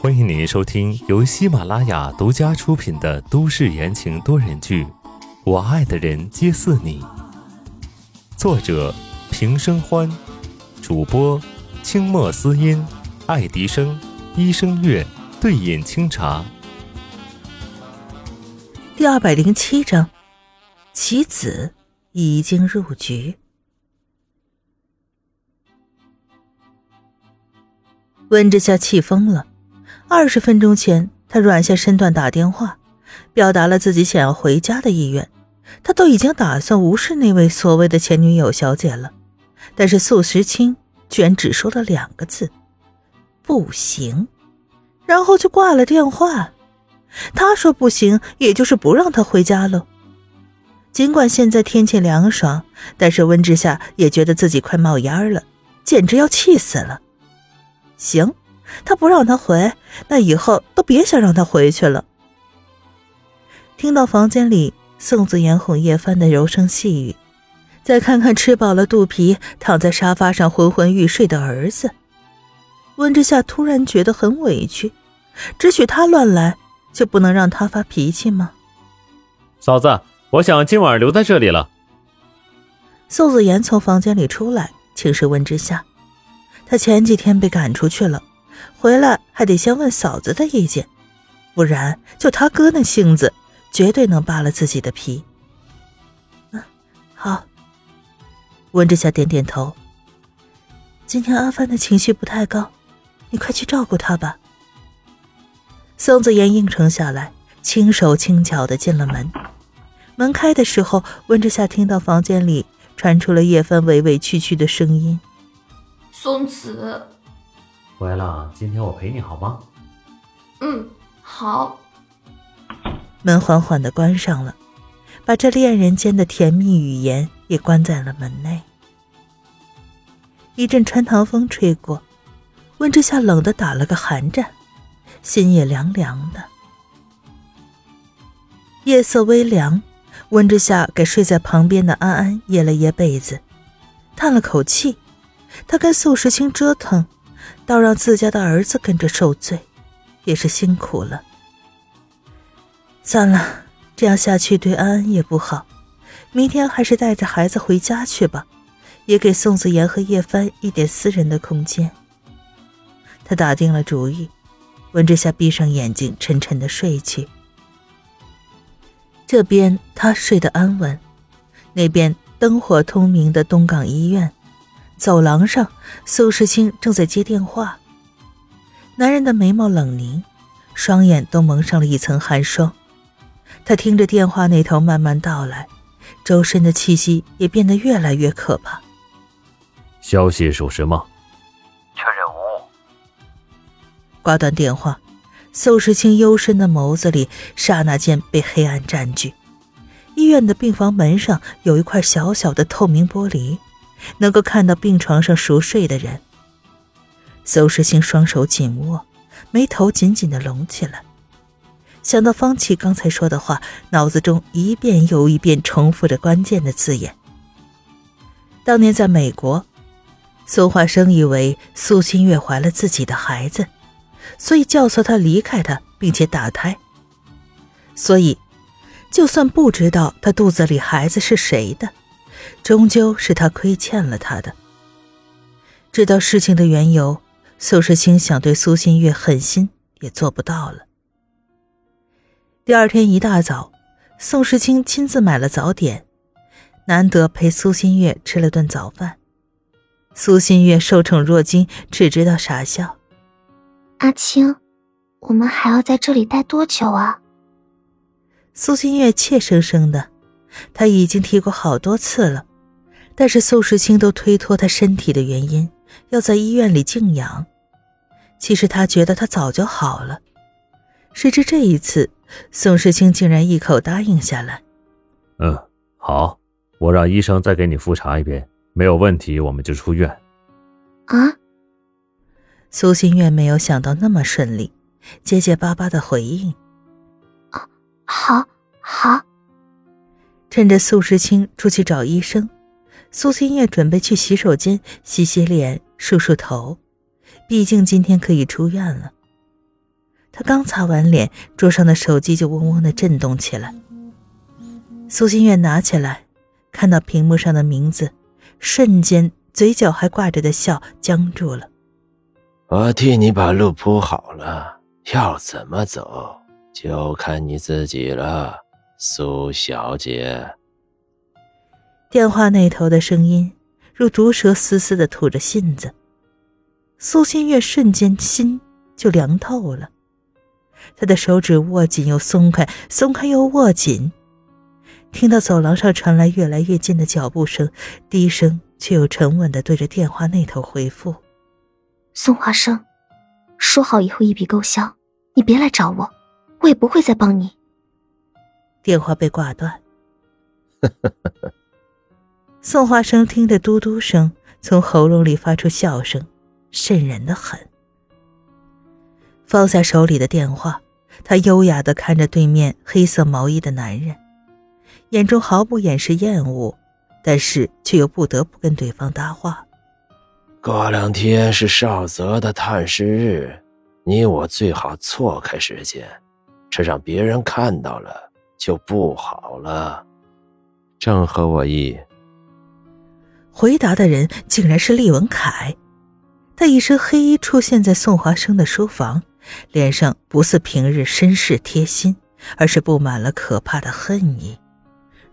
欢迎您收听由喜马拉雅独家出品的都市言情多人剧《我爱的人皆似你》，作者平生欢，主播清墨思音、爱迪生、医生月、对饮清茶。第二百零七章，棋子已经入局。温之夏气疯了。二十分钟前，他软下身段打电话，表达了自己想要回家的意愿。他都已经打算无视那位所谓的前女友小姐了，但是素时清居然只说了两个字：“不行”，然后就挂了电话。他说不行，也就是不让他回家喽。尽管现在天气凉爽，但是温之夏也觉得自己快冒烟了，简直要气死了。行，他不让他回，那以后都别想让他回去了。听到房间里宋子言哄叶帆的柔声细语，再看看吃饱了肚皮躺在沙发上昏昏欲睡的儿子，温之夏突然觉得很委屈，只许他乱来。就不能让他发脾气吗？嫂子，我想今晚留在这里了。宋子言从房间里出来，请示温之夏。他前几天被赶出去了，回来还得先问嫂子的意见，不然就他哥那性子，绝对能扒了自己的皮。嗯，好。温之夏点点头。今天阿帆的情绪不太高，你快去照顾他吧。宋子言应承下来，轻手轻脚的进了门。门开的时候，温之夏听到房间里传出了叶帆委委屈屈的声音：“松子，回来，今天我陪你好吗？”“嗯，好。”门缓缓的关上了，把这恋人间的甜蜜语言也关在了门内。一阵穿堂风吹过，温之夏冷的打了个寒战。心也凉凉的。夜色微凉，温之夏给睡在旁边的安安掖了掖被子，叹了口气。他跟宋时清折腾，倒让自家的儿子跟着受罪，也是辛苦了。算了，这样下去对安安也不好。明天还是带着孩子回家去吧，也给宋子言和叶帆一点私人的空间。他打定了主意。温之夏闭上眼睛，沉沉的睡去。这边他睡得安稳，那边灯火通明的东港医院，走廊上，苏世清正在接电话。男人的眉毛冷凝，双眼都蒙上了一层寒霜。他听着电话那头慢慢道来，周身的气息也变得越来越可怕。消息属实吗？确认无误挂断电话，宋时清幽深的眸子里刹那间被黑暗占据。医院的病房门上有一块小小的透明玻璃，能够看到病床上熟睡的人。邹时清双手紧握，眉头紧紧的拢起来。想到方琦刚才说的话，脑子中一遍又一遍重复着关键的字眼。当年在美国，宋华生以为苏新月怀了自己的孩子。所以教唆他离开他，并且打胎。所以，就算不知道他肚子里孩子是谁的，终究是他亏欠了他的。知道事情的缘由，苏世清想对苏新月狠心，也做不到了。第二天一大早，宋世清亲自买了早点，难得陪苏新月吃了顿早饭。苏新月受宠若惊，只知道傻笑。阿青，我们还要在这里待多久啊？苏新月怯生生的，他已经提过好多次了，但是宋时清都推脱他身体的原因，要在医院里静养。其实他觉得他早就好了，谁知这一次，宋时清竟然一口答应下来。嗯，好，我让医生再给你复查一遍，没有问题我们就出院。啊？苏心月没有想到那么顺利，结结巴巴的回应：“啊，好，好。”趁着苏时清出去找医生，苏新月准备去洗手间洗洗脸、梳梳头，毕竟今天可以出院了。他刚擦完脸，桌上的手机就嗡嗡的震动起来。苏新月拿起来，看到屏幕上的名字，瞬间嘴角还挂着的笑僵住了。我替你把路铺好了，要怎么走就看你自己了，苏小姐。电话那头的声音如毒蛇丝丝的吐着信子。苏新月瞬间心就凉透了。她的手指握紧又松开，松开又握紧。听到走廊上传来越来越近的脚步声，低声却又沉稳的对着电话那头回复：“宋华生，说好以后一笔勾销，你别来找我，我也不会再帮你。”电话被挂断。宋华生听着嘟嘟声，从喉咙里发出笑声，瘆人的很。放下手里的电话，他优雅的看着对面黑色毛衣的男人，眼中毫不掩饰厌恶，但是却又不得不跟对方搭话。过两天是少泽的探视日，你我最好错开时间，这让别人看到了就不好了。正合我意。回答的人竟然是厉文凯，他一身黑衣出现在宋华生的书房。脸上不似平日绅士贴心，而是布满了可怕的恨意。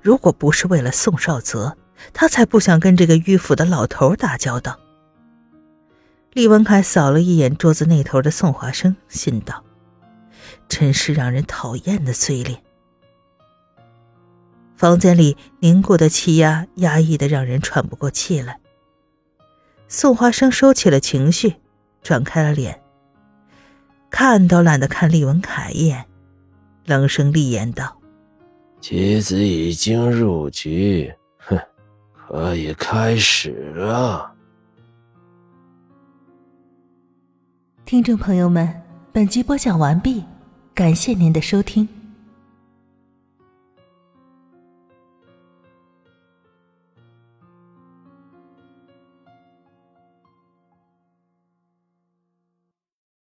如果不是为了宋少泽，他才不想跟这个迂腐的老头打交道。厉文凯扫了一眼桌子那头的宋华生，心道：“真是让人讨厌的嘴脸。”房间里凝固的气压压抑的让人喘不过气来。宋华生收起了情绪，转开了脸。看都懒得看厉文凯一眼，冷声厉言道：“棋子已经入局，哼，可以开始了。”听众朋友们，本集播讲完毕，感谢您的收听。